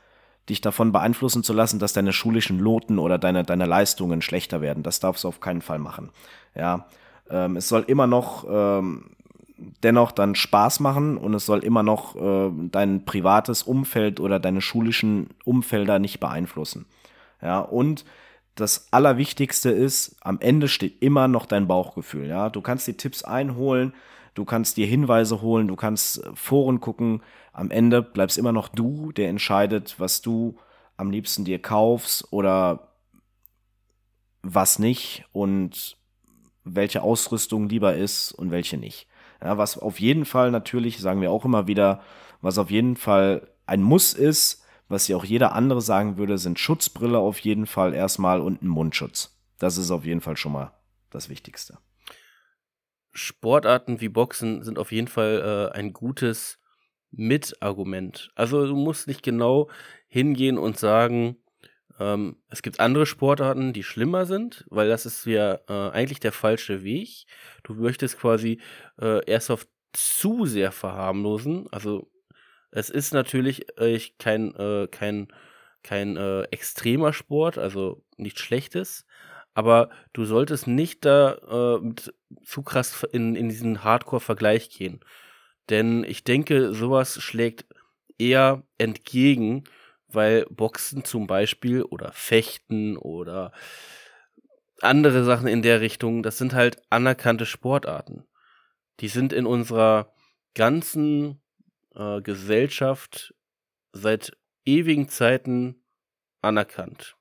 dich davon beeinflussen zu lassen, dass deine schulischen Loten oder deine, deine Leistungen schlechter werden. Das darfst du auf keinen Fall machen. Ja, ähm, es soll immer noch ähm, dennoch dann Spaß machen und es soll immer noch äh, dein privates Umfeld oder deine schulischen Umfelder nicht beeinflussen. Ja, und das Allerwichtigste ist, am Ende steht immer noch dein Bauchgefühl. Ja, du kannst die Tipps einholen, du kannst dir Hinweise holen, du kannst Foren gucken. Am Ende bleibst immer noch du, der entscheidet, was du am liebsten dir kaufst oder was nicht und welche Ausrüstung lieber ist und welche nicht. Ja, was auf jeden Fall natürlich, sagen wir auch immer wieder, was auf jeden Fall ein Muss ist, was ja auch jeder andere sagen würde, sind Schutzbrille auf jeden Fall erstmal und ein Mundschutz. Das ist auf jeden Fall schon mal das Wichtigste. Sportarten wie Boxen sind auf jeden Fall äh, ein gutes Mitargument. Also du musst nicht genau hingehen und sagen, ähm, es gibt andere Sportarten, die schlimmer sind, weil das ist ja äh, eigentlich der falsche Weg. Du möchtest quasi äh, auf zu sehr verharmlosen. Also es ist natürlich äh, kein, äh, kein, kein äh, extremer Sport, also nichts Schlechtes, aber du solltest nicht da äh, zu krass in, in diesen Hardcore-Vergleich gehen. Denn ich denke, sowas schlägt eher entgegen, weil Boxen zum Beispiel oder Fechten oder andere Sachen in der Richtung, das sind halt anerkannte Sportarten. Die sind in unserer ganzen äh, Gesellschaft seit ewigen Zeiten anerkannt.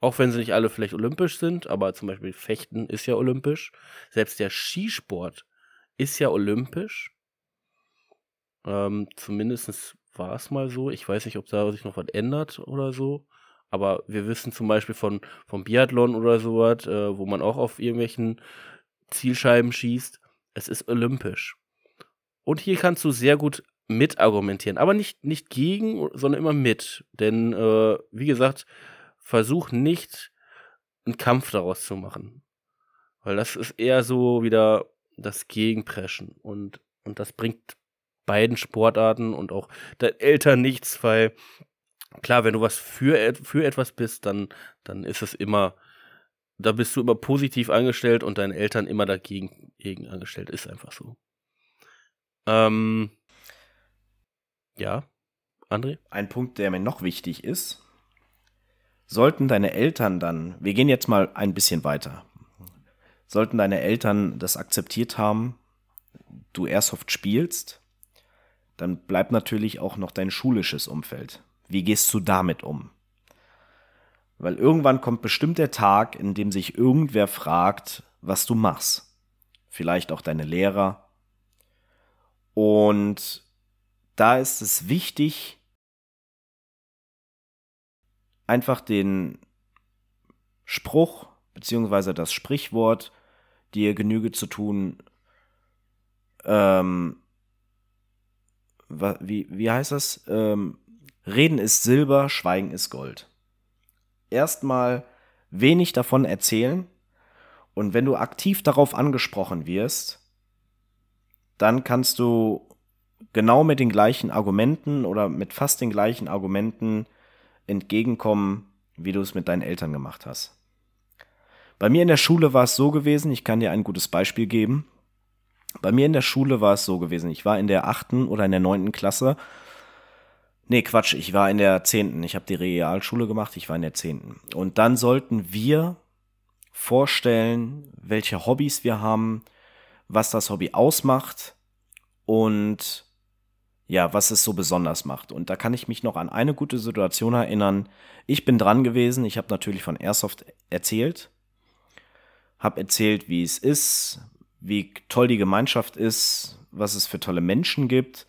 Auch wenn sie nicht alle vielleicht olympisch sind, aber zum Beispiel Fechten ist ja olympisch. Selbst der Skisport ist ja olympisch. Ähm, zumindest war es mal so. Ich weiß nicht, ob da sich noch was ändert oder so. Aber wir wissen zum Beispiel von, vom Biathlon oder sowas, äh, wo man auch auf irgendwelchen Zielscheiben schießt. Es ist olympisch. Und hier kannst du sehr gut mitargumentieren. Aber nicht, nicht gegen, sondern immer mit. Denn, äh, wie gesagt, versuch nicht einen Kampf daraus zu machen. Weil das ist eher so wieder das Gegenpreschen. Und, und das bringt beiden Sportarten und auch deinen Eltern nichts, weil klar, wenn du was für, für etwas bist, dann, dann ist es immer, da bist du immer positiv angestellt und deinen Eltern immer dagegen, dagegen angestellt. Ist einfach so. Ähm, ja, André? Ein Punkt, der mir noch wichtig ist. Sollten deine Eltern dann, wir gehen jetzt mal ein bisschen weiter, sollten deine Eltern das akzeptiert haben, du Airsoft spielst, dann bleibt natürlich auch noch dein schulisches Umfeld. Wie gehst du damit um? Weil irgendwann kommt bestimmt der Tag, in dem sich irgendwer fragt, was du machst. Vielleicht auch deine Lehrer. Und da ist es wichtig, einfach den Spruch beziehungsweise das Sprichwort dir Genüge zu tun, ähm, wie, wie heißt das? Ähm, Reden ist Silber, Schweigen ist Gold. Erstmal wenig davon erzählen und wenn du aktiv darauf angesprochen wirst, dann kannst du genau mit den gleichen Argumenten oder mit fast den gleichen Argumenten entgegenkommen, wie du es mit deinen Eltern gemacht hast. Bei mir in der Schule war es so gewesen, ich kann dir ein gutes Beispiel geben. Bei mir in der Schule war es so gewesen, ich war in der achten oder in der neunten Klasse. Nee, Quatsch, ich war in der zehnten. Ich habe die Realschule gemacht, ich war in der zehnten. Und dann sollten wir vorstellen, welche Hobbys wir haben, was das Hobby ausmacht und ja, was es so besonders macht. Und da kann ich mich noch an eine gute Situation erinnern. Ich bin dran gewesen, ich habe natürlich von Airsoft erzählt, habe erzählt, wie es ist, wie toll die Gemeinschaft ist, was es für tolle Menschen gibt.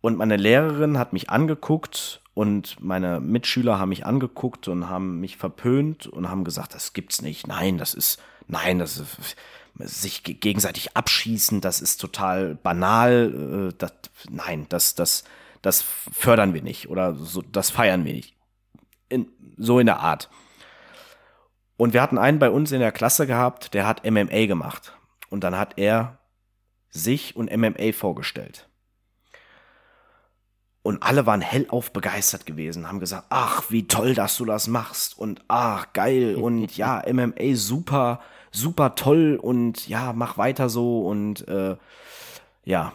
Und meine Lehrerin hat mich angeguckt und meine Mitschüler haben mich angeguckt und haben mich verpönt und haben gesagt, das gibt's nicht. Nein, das ist, nein, das ist, sich gegenseitig abschießen, das ist total banal. Äh, das, nein, das, das, das fördern wir nicht oder so, das feiern wir nicht. In, so in der Art. Und wir hatten einen bei uns in der Klasse gehabt, der hat MMA gemacht. Und dann hat er sich und MMA vorgestellt. Und alle waren hellauf begeistert gewesen, haben gesagt, ach, wie toll, dass du das machst. Und ach, geil. Und ja, MMA super, super toll. Und ja, mach weiter so. Und äh, ja,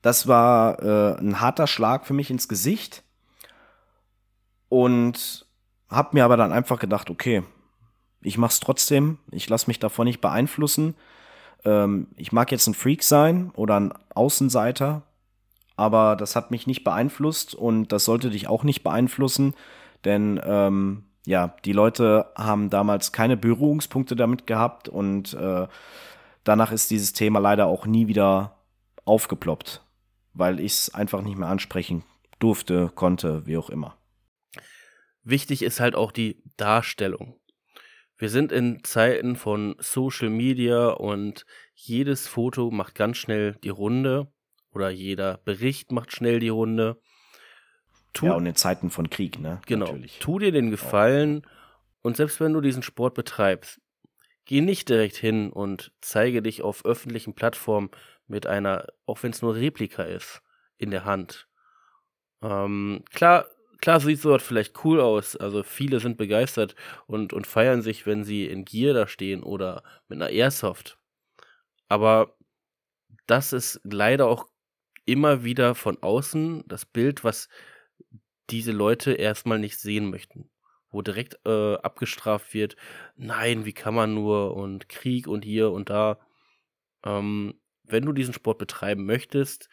das war äh, ein harter Schlag für mich ins Gesicht. Und hab mir aber dann einfach gedacht, okay, ich mach's trotzdem, ich lasse mich davon nicht beeinflussen. Ähm, ich mag jetzt ein Freak sein oder ein Außenseiter, aber das hat mich nicht beeinflusst und das sollte dich auch nicht beeinflussen, denn ähm, ja, die Leute haben damals keine Berührungspunkte damit gehabt und äh, danach ist dieses Thema leider auch nie wieder aufgeploppt, weil ich es einfach nicht mehr ansprechen durfte, konnte, wie auch immer wichtig ist halt auch die Darstellung. Wir sind in Zeiten von Social Media und jedes Foto macht ganz schnell die Runde oder jeder Bericht macht schnell die Runde. Tu, ja, und in Zeiten von Krieg, ne? Genau. Natürlich. Tu dir den Gefallen und selbst wenn du diesen Sport betreibst, geh nicht direkt hin und zeige dich auf öffentlichen Plattformen mit einer, auch wenn es nur Replika ist, in der Hand. Ähm, klar, klar sieht sowas vielleicht cool aus. Also viele sind begeistert und, und feiern sich, wenn sie in Gear da stehen oder mit einer Airsoft. Aber das ist leider auch immer wieder von außen das Bild, was diese Leute erstmal nicht sehen möchten. Wo direkt äh, abgestraft wird, nein, wie kann man nur und Krieg und hier und da. Ähm, wenn du diesen Sport betreiben möchtest,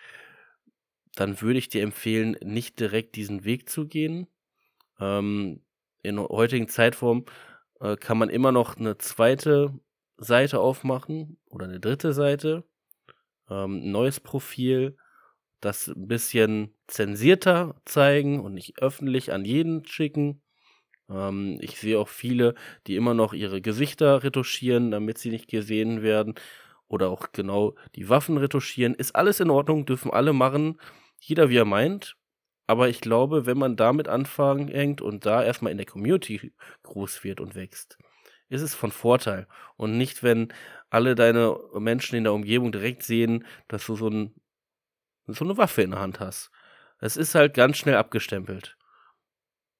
dann würde ich dir empfehlen, nicht direkt diesen Weg zu gehen. Ähm, in heutigen Zeitform äh, kann man immer noch eine zweite Seite aufmachen oder eine dritte Seite, ähm, neues Profil, das ein bisschen zensierter zeigen und nicht öffentlich an jeden schicken. Ähm, ich sehe auch viele, die immer noch ihre Gesichter retuschieren, damit sie nicht gesehen werden. Oder auch genau die Waffen retuschieren. Ist alles in Ordnung, dürfen alle machen jeder wie er meint. Aber ich glaube, wenn man damit anfängt und da erstmal in der Community groß wird und wächst, ist es von Vorteil. Und nicht, wenn alle deine Menschen in der Umgebung direkt sehen, dass du so, ein, so eine Waffe in der Hand hast. Es ist halt ganz schnell abgestempelt.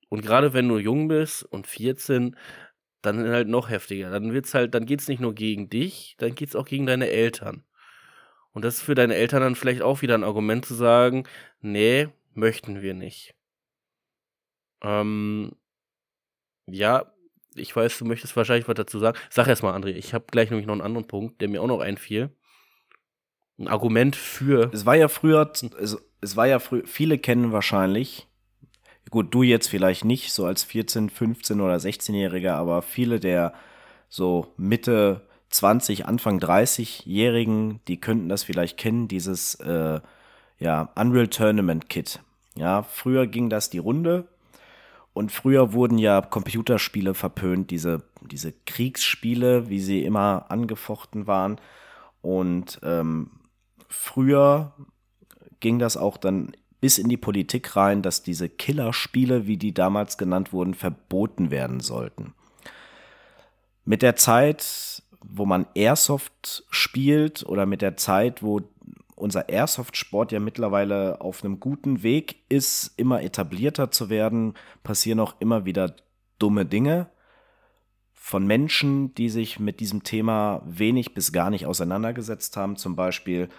Und gerade wenn du jung bist und 14, dann halt noch heftiger. Dann wird's halt, dann geht's nicht nur gegen dich, dann geht's auch gegen deine Eltern. Und das ist für deine Eltern dann vielleicht auch wieder ein Argument zu sagen, nee, möchten wir nicht. Ähm, ja, ich weiß, du möchtest wahrscheinlich was dazu sagen. Sag erst mal, André, ich habe gleich nämlich noch einen anderen Punkt, der mir auch noch einfiel. ein Argument für. Es war ja früher, es, es war ja früher, viele kennen wahrscheinlich, gut, du jetzt vielleicht nicht, so als 14, 15 oder 16-Jähriger, aber viele der so Mitte 20, Anfang 30-Jährigen, die könnten das vielleicht kennen, dieses äh, ja, Unreal Tournament Kit. Ja, früher ging das die Runde und früher wurden ja Computerspiele verpönt, diese, diese Kriegsspiele, wie sie immer angefochten waren. Und ähm, früher ging das auch dann bis in die Politik rein, dass diese Killerspiele, wie die damals genannt wurden, verboten werden sollten. Mit der Zeit, wo man Airsoft spielt oder mit der Zeit, wo unser Airsoft-Sport ja mittlerweile auf einem guten Weg ist, immer etablierter zu werden, passieren auch immer wieder dumme Dinge von Menschen, die sich mit diesem Thema wenig bis gar nicht auseinandergesetzt haben. Zum Beispiel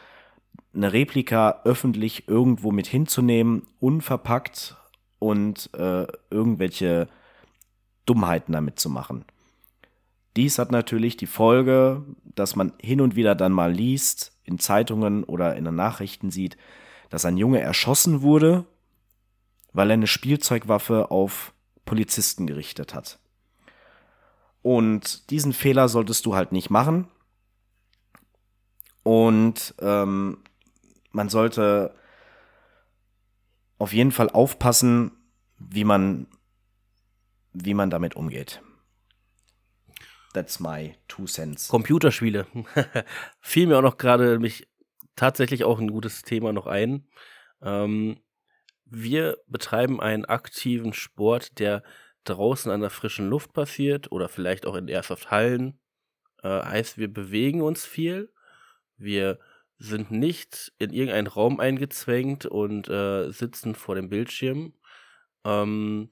eine Replika öffentlich irgendwo mit hinzunehmen, unverpackt und äh, irgendwelche Dummheiten damit zu machen. Dies hat natürlich die Folge, dass man hin und wieder dann mal liest, in Zeitungen oder in den Nachrichten sieht, dass ein Junge erschossen wurde, weil er eine Spielzeugwaffe auf Polizisten gerichtet hat. Und diesen Fehler solltest du halt nicht machen. Und ähm, man sollte auf jeden Fall aufpassen, wie man, wie man damit umgeht. That's my two cents. Computerspiele. Fiel mir auch noch gerade mich tatsächlich auch ein gutes Thema noch ein. Ähm, wir betreiben einen aktiven Sport, der draußen an der frischen Luft passiert oder vielleicht auch in Airsoft-Hallen. Äh, heißt, wir bewegen uns viel. Wir sind nicht in irgendeinen Raum eingezwängt und äh, sitzen vor dem Bildschirm. Ähm,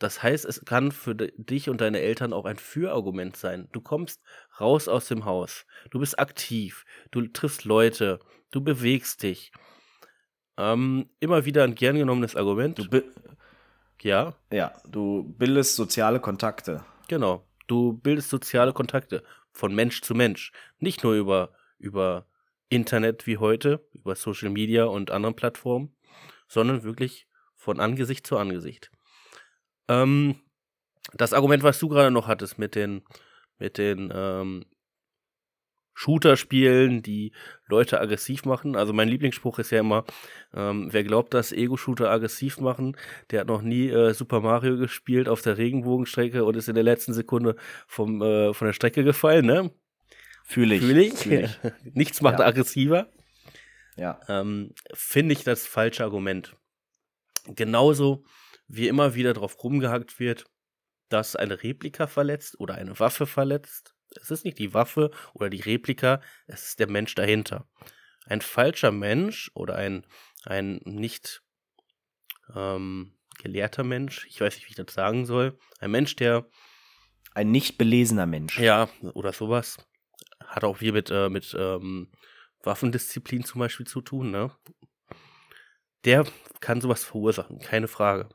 das heißt, es kann für dich und deine Eltern auch ein Fürargument sein. Du kommst raus aus dem Haus, du bist aktiv, du triffst Leute, du bewegst dich. Ähm, immer wieder ein gern genommenes Argument. Du ja. Ja, du bildest soziale Kontakte. Genau. Du bildest soziale Kontakte von Mensch zu Mensch. Nicht nur über, über Internet wie heute, über Social Media und anderen Plattformen, sondern wirklich von Angesicht zu Angesicht. Ähm, das Argument, was du gerade noch hattest mit den, mit den ähm, Shooter-Spielen, die Leute aggressiv machen. Also mein Lieblingsspruch ist ja immer, ähm, wer glaubt, dass Ego-Shooter aggressiv machen, der hat noch nie äh, Super Mario gespielt auf der Regenbogenstrecke und ist in der letzten Sekunde vom, äh, von der Strecke gefallen, ne? Fühle ich. Fühl ich. Fühl ich. Nichts macht ja. aggressiver. Ja. Ähm, Finde ich das falsche Argument. Genauso wie immer wieder drauf rumgehackt wird, dass eine Replika verletzt oder eine Waffe verletzt. Es ist nicht die Waffe oder die Replika, es ist der Mensch dahinter. Ein falscher Mensch oder ein, ein nicht ähm, gelehrter Mensch, ich weiß nicht, wie ich das sagen soll, ein Mensch, der. Ein nicht belesener Mensch. Ja, oder sowas. Hat auch hier mit, äh, mit ähm, Waffendisziplin zum Beispiel zu tun, ne? Der kann sowas verursachen, keine Frage.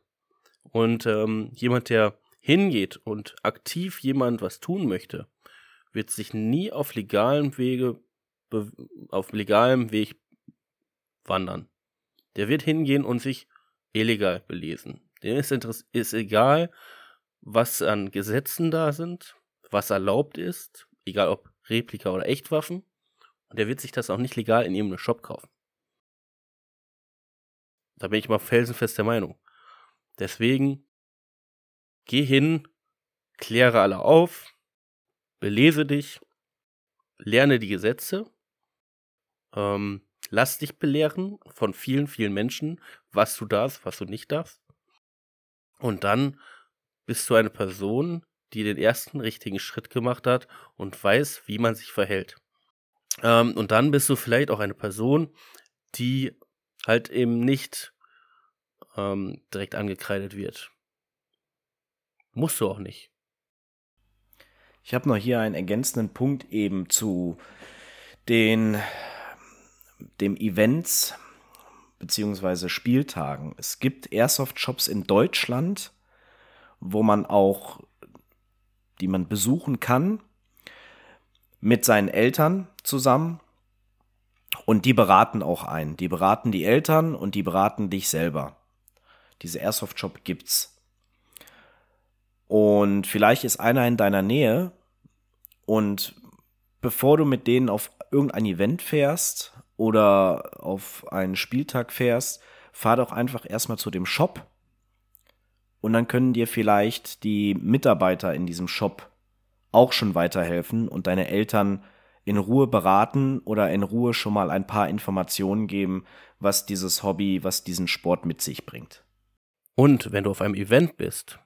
Und ähm, jemand, der hingeht und aktiv jemand was tun möchte, wird sich nie auf legalem Wege, auf legalem Weg wandern. Der wird hingehen und sich illegal belesen. Dem ist, ist egal, was an Gesetzen da sind, was erlaubt ist, egal ob Replika oder Echtwaffen. Und der wird sich das auch nicht legal in irgendeinem Shop kaufen. Da bin ich mal felsenfest der Meinung. Deswegen geh hin, kläre alle auf, belese dich, lerne die Gesetze, ähm, lass dich belehren von vielen, vielen Menschen, was du darfst, was du nicht darfst. Und dann bist du eine Person, die den ersten richtigen Schritt gemacht hat und weiß, wie man sich verhält. Ähm, und dann bist du vielleicht auch eine Person, die halt eben nicht ähm, direkt angekreidet wird. Musst du auch nicht. Ich habe noch hier einen ergänzenden Punkt eben zu den dem Events beziehungsweise Spieltagen. Es gibt Airsoft-Shops in Deutschland, wo man auch, die man besuchen kann, mit seinen Eltern zusammen Und die beraten auch einen. Die beraten die Eltern und die beraten dich selber. Diese Airsoft-Shop gibt's. Und vielleicht ist einer in deiner Nähe und bevor du mit denen auf irgendein Event fährst oder auf einen Spieltag fährst, fahr doch einfach erstmal zu dem Shop und dann können dir vielleicht die Mitarbeiter in diesem Shop auch schon weiterhelfen und deine Eltern in Ruhe beraten oder in Ruhe schon mal ein paar Informationen geben, was dieses Hobby, was diesen Sport mit sich bringt. Und wenn du auf einem Event bist,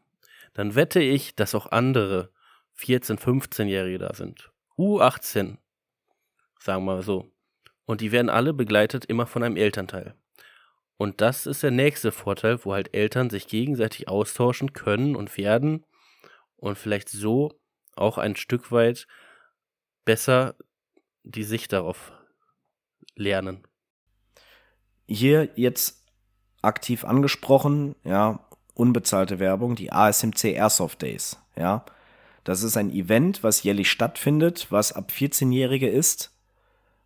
dann wette ich, dass auch andere 14-, 15-Jährige da sind. U18, sagen wir mal so. Und die werden alle begleitet immer von einem Elternteil. Und das ist der nächste Vorteil, wo halt Eltern sich gegenseitig austauschen können und werden und vielleicht so auch ein Stück weit besser die Sicht darauf lernen. Hier jetzt aktiv angesprochen, ja, unbezahlte Werbung, die ASMC Airsoft Days, ja. Das ist ein Event, was jährlich stattfindet, was ab 14-Jährige ist,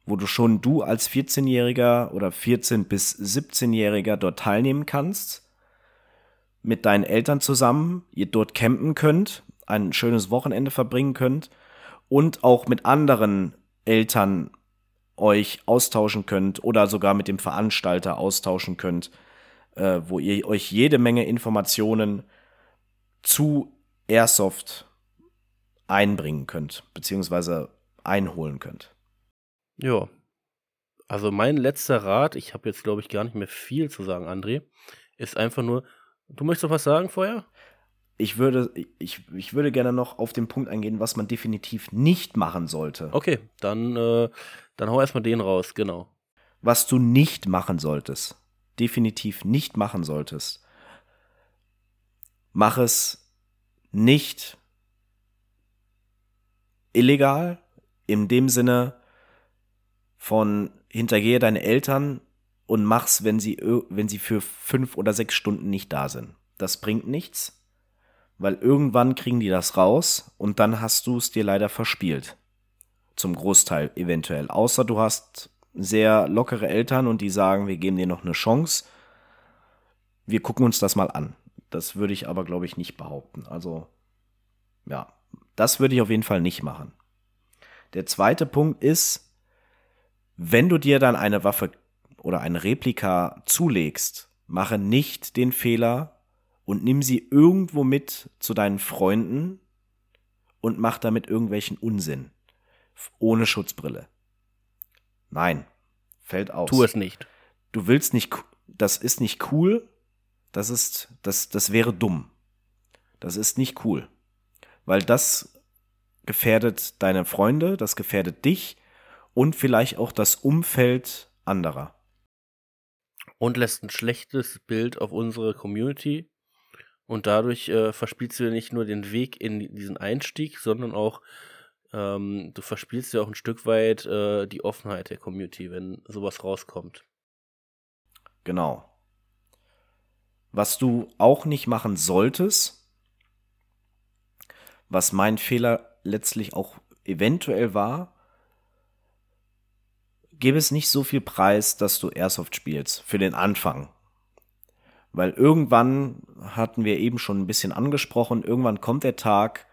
wo du schon du als 14-Jähriger oder 14 bis 17-Jähriger dort teilnehmen kannst, mit deinen Eltern zusammen, ihr dort campen könnt, ein schönes Wochenende verbringen könnt und auch mit anderen Eltern euch austauschen könnt oder sogar mit dem Veranstalter austauschen könnt, äh, wo ihr euch jede Menge Informationen zu Airsoft einbringen könnt, beziehungsweise einholen könnt. Ja. Also mein letzter Rat, ich habe jetzt glaube ich gar nicht mehr viel zu sagen, André, ist einfach nur, du möchtest noch was sagen vorher? Ich würde, ich, ich würde gerne noch auf den Punkt eingehen, was man definitiv nicht machen sollte. Okay, dann, äh, dann hau erstmal den raus, genau. Was du nicht machen solltest. Definitiv nicht machen solltest. Mach es nicht illegal, in dem Sinne von hintergehe deine Eltern und mach's, wenn sie, wenn sie für fünf oder sechs Stunden nicht da sind. Das bringt nichts, weil irgendwann kriegen die das raus und dann hast du es dir leider verspielt. Zum Großteil eventuell. Außer du hast sehr lockere Eltern und die sagen, wir geben dir noch eine Chance. Wir gucken uns das mal an. Das würde ich aber, glaube ich, nicht behaupten. Also, ja, das würde ich auf jeden Fall nicht machen. Der zweite Punkt ist, wenn du dir dann eine Waffe oder ein Replika zulegst, mache nicht den Fehler und nimm sie irgendwo mit zu deinen Freunden und mach damit irgendwelchen Unsinn. Ohne Schutzbrille. Nein, fällt aus. Tu es nicht. Du willst nicht, das ist nicht cool, das ist, das, das wäre dumm. Das ist nicht cool. Weil das gefährdet deine Freunde, das gefährdet dich und vielleicht auch das Umfeld anderer. Und lässt ein schlechtes Bild auf unsere Community. Und dadurch äh, verspielst du nicht nur den Weg in diesen Einstieg, sondern auch ähm, du verspielst ja auch ein Stück weit äh, die Offenheit der Community, wenn sowas rauskommt. Genau. Was du auch nicht machen solltest, was mein Fehler letztlich auch eventuell war, gebe es nicht so viel Preis, dass du Airsoft spielst, für den Anfang. Weil irgendwann hatten wir eben schon ein bisschen angesprochen, irgendwann kommt der Tag,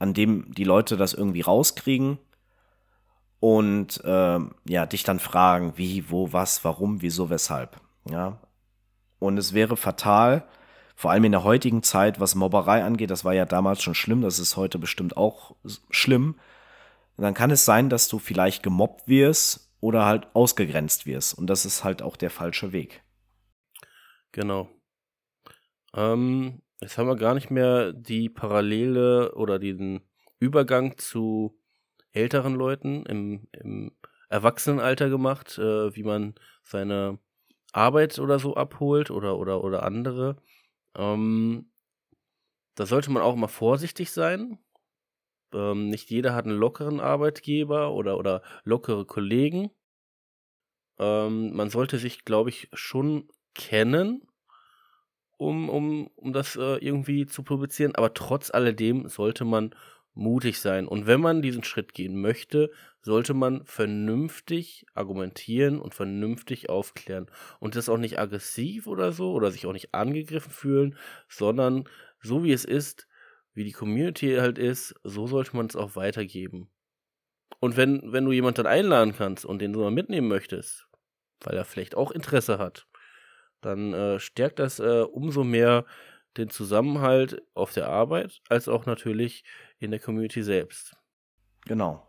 an dem die Leute das irgendwie rauskriegen und äh, ja, dich dann fragen, wie, wo, was, warum, wieso, weshalb. Ja. Und es wäre fatal, vor allem in der heutigen Zeit, was Mobberei angeht, das war ja damals schon schlimm, das ist heute bestimmt auch schlimm, dann kann es sein, dass du vielleicht gemobbt wirst oder halt ausgegrenzt wirst. Und das ist halt auch der falsche Weg. Genau. Ähm, jetzt haben wir gar nicht mehr die Parallele oder den Übergang zu älteren Leuten im, im Erwachsenenalter gemacht, äh, wie man seine Arbeit oder so abholt oder, oder, oder andere. Ähm, da sollte man auch mal vorsichtig sein, ähm, nicht jeder hat einen lockeren Arbeitgeber oder, oder lockere Kollegen. Ähm, man sollte sich, glaube ich, schon kennen, um, um, um das äh, irgendwie zu publizieren. Aber trotz alledem sollte man mutig sein. Und wenn man diesen Schritt gehen möchte, sollte man vernünftig argumentieren und vernünftig aufklären. Und das auch nicht aggressiv oder so oder sich auch nicht angegriffen fühlen, sondern so wie es ist, wie die Community halt ist, so sollte man es auch weitergeben. Und wenn, wenn du jemanden dann einladen kannst und den so mal mitnehmen möchtest, weil er vielleicht auch Interesse hat, dann äh, stärkt das äh, umso mehr den Zusammenhalt auf der Arbeit, als auch natürlich in der Community selbst. Genau.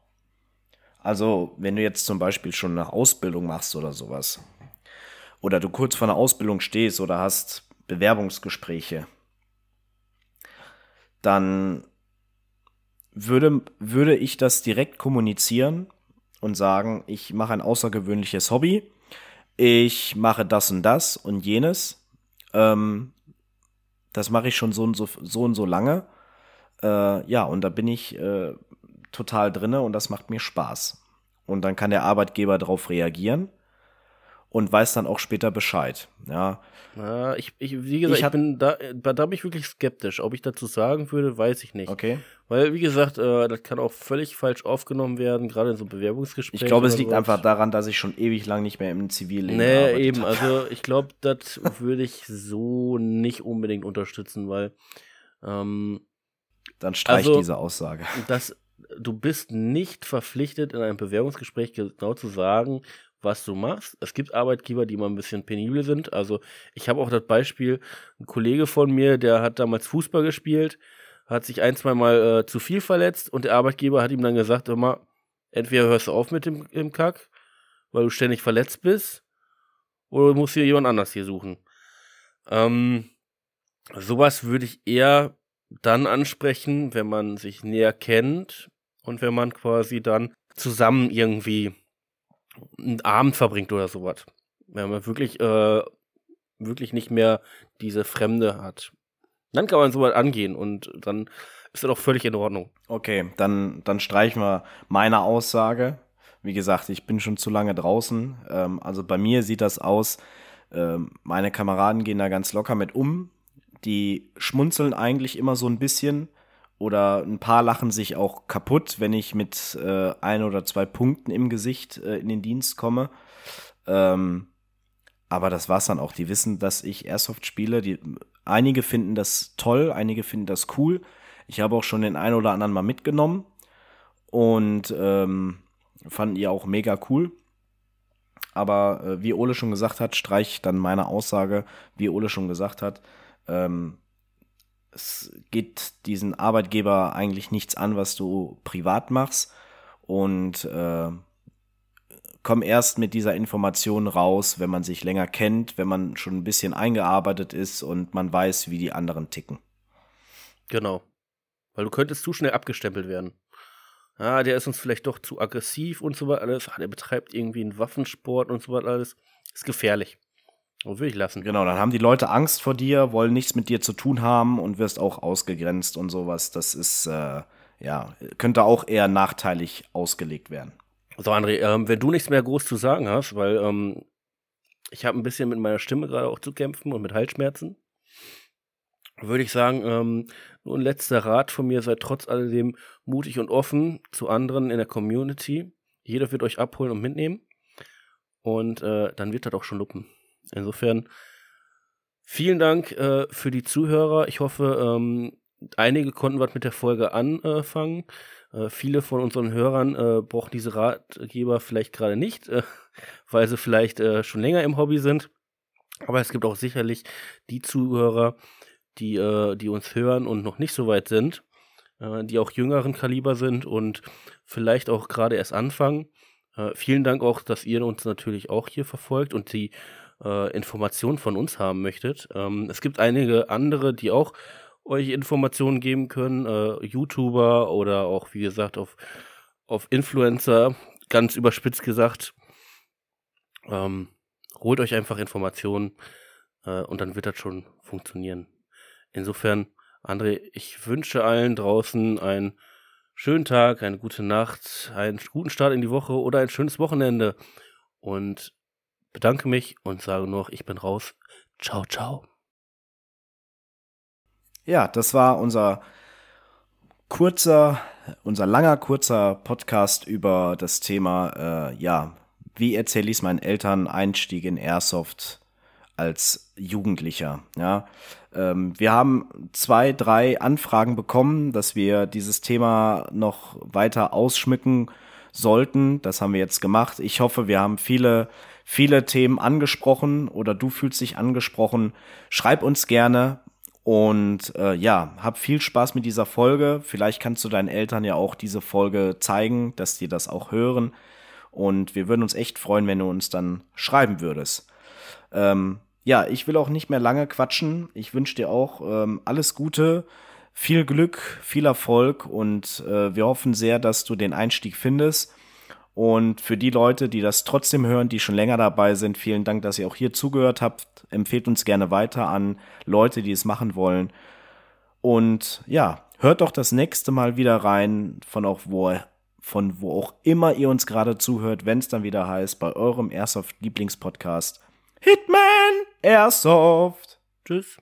Also, wenn du jetzt zum Beispiel schon eine Ausbildung machst oder sowas, oder du kurz vor einer Ausbildung stehst oder hast Bewerbungsgespräche, dann würde, würde ich das direkt kommunizieren und sagen, ich mache ein außergewöhnliches Hobby, ich mache das und das und jenes. Ähm, das mache ich schon so und so, so und so lange. Äh, ja, und da bin ich äh, total drinne und das macht mir Spaß. Und dann kann der Arbeitgeber darauf reagieren und weiß dann auch später Bescheid. Ja, ja, ich, ich, wie gesagt, ich, ich bin da, da bin ich wirklich skeptisch. Ob ich dazu sagen würde, weiß ich nicht. Okay. Weil, wie gesagt, äh, das kann auch völlig falsch aufgenommen werden, gerade in so Bewerbungsgesprächen. Ich glaube, es liegt so. einfach daran, dass ich schon ewig lang nicht mehr im Zivilleben Nee, eben. Habe. Also, ich glaube, das würde ich so nicht unbedingt unterstützen, weil. Ähm, Dann streich also, diese Aussage. Das, du bist nicht verpflichtet, in einem Bewerbungsgespräch genau zu sagen, was du machst. Es gibt Arbeitgeber, die mal ein bisschen penibel sind. Also ich habe auch das Beispiel, ein Kollege von mir, der hat damals Fußball gespielt, hat sich ein, zwei Mal äh, zu viel verletzt und der Arbeitgeber hat ihm dann gesagt, immer, entweder hörst du auf mit dem, dem Kack, weil du ständig verletzt bist, oder du musst hier jemand anders hier suchen. Ähm, sowas würde ich eher dann ansprechen, wenn man sich näher kennt und wenn man quasi dann zusammen irgendwie einen Abend verbringt oder sowas. Wenn man wirklich, äh, wirklich nicht mehr diese Fremde hat. Dann kann man sowas angehen und dann ist das auch völlig in Ordnung. Okay, dann, dann streichen wir meine Aussage. Wie gesagt, ich bin schon zu lange draußen. Ähm, also bei mir sieht das aus, ähm, meine Kameraden gehen da ganz locker mit um. Die schmunzeln eigentlich immer so ein bisschen oder ein paar lachen sich auch kaputt, wenn ich mit äh, ein oder zwei Punkten im Gesicht äh, in den Dienst komme. Ähm, aber das war's dann auch. Die wissen, dass ich Airsoft spiele. Die, einige finden das toll, einige finden das cool. Ich habe auch schon den einen oder anderen mal mitgenommen und ähm, fanden die auch mega cool. Aber äh, wie Ole schon gesagt hat, streich dann meine Aussage, wie Ole schon gesagt hat, ähm, es geht diesen Arbeitgeber eigentlich nichts an, was du privat machst und äh, komm erst mit dieser Information raus, wenn man sich länger kennt, wenn man schon ein bisschen eingearbeitet ist und man weiß, wie die anderen ticken. Genau. Weil du könntest zu schnell abgestempelt werden. Ah, der ist uns vielleicht doch zu aggressiv und so weiter alles. Ah, der betreibt irgendwie einen Waffensport und so weiter alles. Ist gefährlich. Oh, will ich lassen. Genau, dann haben die Leute Angst vor dir, wollen nichts mit dir zu tun haben und wirst auch ausgegrenzt und sowas. Das ist, äh, ja, könnte auch eher nachteilig ausgelegt werden. So, André, ähm, wenn du nichts mehr groß zu sagen hast, weil ähm, ich habe ein bisschen mit meiner Stimme gerade auch zu kämpfen und mit Halsschmerzen, würde ich sagen, ähm, nur ein letzter Rat von mir, seid trotz alledem mutig und offen zu anderen in der Community. Jeder wird euch abholen und mitnehmen. Und äh, dann wird das auch schon luppen. Insofern vielen Dank äh, für die Zuhörer. Ich hoffe, ähm, einige konnten was mit der Folge anfangen. Äh, viele von unseren Hörern äh, brauchen diese Ratgeber vielleicht gerade nicht, äh, weil sie vielleicht äh, schon länger im Hobby sind. Aber es gibt auch sicherlich die Zuhörer, die, äh, die uns hören und noch nicht so weit sind, äh, die auch jüngeren Kaliber sind und vielleicht auch gerade erst anfangen. vielen Dank auch, dass ihr uns natürlich auch hier verfolgt und die äh, Informationen von uns haben möchtet. Ähm, es gibt einige andere, die auch euch Informationen geben können, äh, YouTuber oder auch, wie gesagt, auf, auf Influencer, ganz überspitzt gesagt. Ähm, holt euch einfach Informationen äh, und dann wird das schon funktionieren. Insofern, André, ich wünsche allen draußen einen schönen Tag, eine gute Nacht, einen guten Start in die Woche oder ein schönes Wochenende. Und bedanke mich und sage noch, ich bin raus. Ciao, ciao. Ja, das war unser kurzer, unser langer, kurzer Podcast über das Thema, äh, ja, wie erzähle ich es meinen Eltern, Einstieg in Airsoft als Jugendlicher, ja. Ähm, wir haben zwei, drei Anfragen bekommen, dass wir dieses Thema noch weiter ausschmücken sollten. Das haben wir jetzt gemacht. Ich hoffe, wir haben viele, viele Themen angesprochen oder du fühlst dich angesprochen. Schreib uns gerne. Und äh, ja, hab viel Spaß mit dieser Folge. Vielleicht kannst du deinen Eltern ja auch diese Folge zeigen, dass die das auch hören. Und wir würden uns echt freuen, wenn du uns dann schreiben würdest. Ähm, ja, ich will auch nicht mehr lange quatschen. Ich wünsche dir auch ähm, alles Gute, viel Glück, viel Erfolg und äh, wir hoffen sehr, dass du den Einstieg findest. Und für die Leute, die das trotzdem hören, die schon länger dabei sind, vielen Dank, dass ihr auch hier zugehört habt. Empfehlt uns gerne weiter an Leute, die es machen wollen. Und ja, hört doch das nächste Mal wieder rein, von auch wo, von wo auch immer ihr uns gerade zuhört, wenn es dann wieder heißt, bei eurem Airsoft Lieblingspodcast Hitman Airsoft. Tschüss.